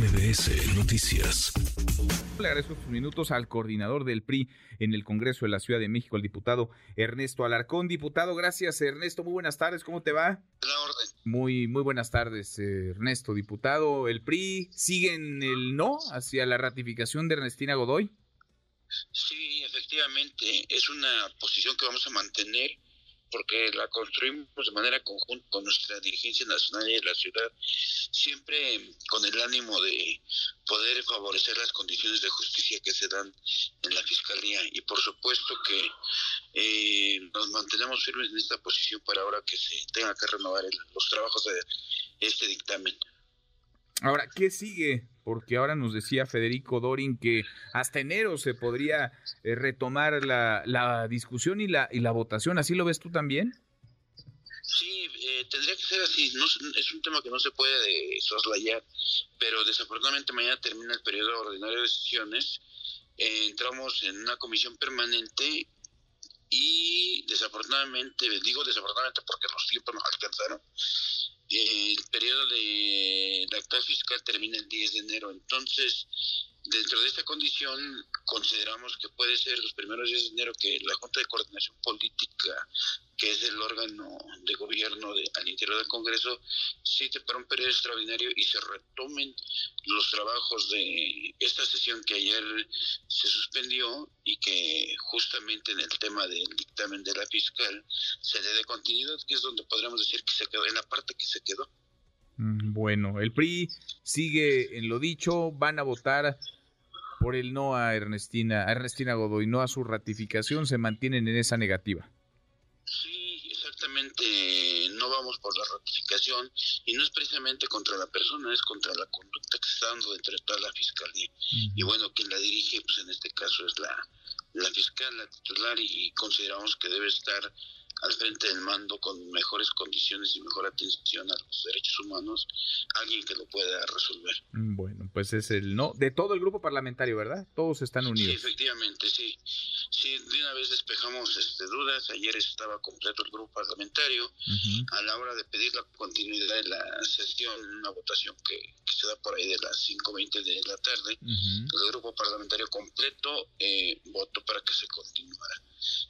MBS Noticias. Le agradezco sus minutos al coordinador del PRI en el Congreso de la Ciudad de México, el diputado Ernesto Alarcón. Diputado, gracias Ernesto, muy buenas tardes, ¿cómo te va? La orden. Muy, muy buenas tardes, Ernesto, diputado. ¿El PRI sigue en el no hacia la ratificación de Ernestina Godoy? Sí, efectivamente, es una posición que vamos a mantener porque la construimos de manera conjunta con nuestra dirigencia nacional y la ciudad, siempre con el ánimo de poder favorecer las condiciones de justicia que se dan en la Fiscalía. Y por supuesto que eh, nos mantenemos firmes en esta posición para ahora que se tenga que renovar los trabajos de este dictamen. Ahora, ¿qué sigue? Porque ahora nos decía Federico Dorin que hasta enero se podría eh, retomar la, la, discusión y la, y la votación. ¿Así lo ves tú también? Sí, eh, tendría que ser así. No, es un tema que no se puede soslayar, pero desafortunadamente mañana termina el periodo ordinario de sesiones. Eh, entramos en una comisión permanente y desafortunadamente, digo desafortunadamente porque los tiempos nos alcanzaron, el periodo de la actual fiscal termina el 10 de enero. Entonces, dentro de esta condición, consideramos que puede ser los primeros días de enero que la Junta de Coordinación Política que es el órgano de gobierno de, al interior del Congreso, cite para un periodo extraordinario y se retomen los trabajos de esta sesión que ayer se suspendió y que justamente en el tema del dictamen de la fiscal se le dé continuidad, que es donde podríamos decir que se quedó, en la parte que se quedó. Mm, bueno, el PRI sigue en lo dicho, van a votar por el no a Ernestina, a Ernestina Godoy, no a su ratificación, se mantienen en esa negativa. Sí, exactamente, no vamos por la ratificación y no es precisamente contra la persona, es contra la conducta que está dando dentro de toda la fiscalía. Y bueno, quien la dirige, pues en este caso es la, la fiscal, la titular, y consideramos que debe estar al frente del mando con mejores condiciones y mejor atención a los derechos humanos, alguien que lo pueda resolver. Bueno, pues es el no de todo el grupo parlamentario, ¿verdad? Todos están unidos. Sí, efectivamente, sí. Sí, de una vez despejamos este, dudas. Ayer estaba completo el grupo parlamentario. A la hora de pedir la continuidad de la sesión, una votación que, se da por ahí de las 5.20 de la tarde, el grupo parlamentario completo eh, votó para que se continuara.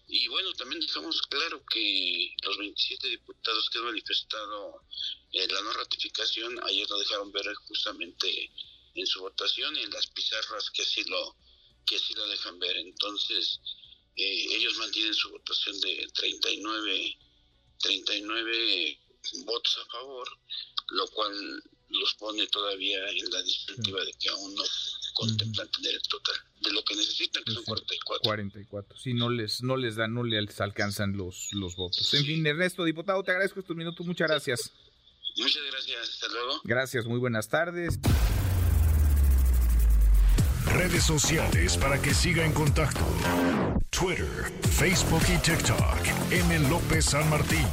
Y bueno, también dejamos claro que los 27 diputados que han manifestado eh, la no ratificación, ayer lo dejaron ver justamente en su votación y en las pizarras que así lo que así lo dejan ver. Entonces, eh, ellos mantienen su votación de 39, 39 votos a favor, lo cual los pone todavía en la distintiva de que aún no contemplan tener el total de lo que necesitan, que son 44. 44. Si no les, no les dan, no les alcanzan los, los votos. En fin, Ernesto, diputado, te agradezco estos minutos. Muchas gracias. Muchas gracias. Hasta luego. Gracias, muy buenas tardes. Redes sociales para que siga en contacto: Twitter, Facebook y TikTok. M. López San Martín.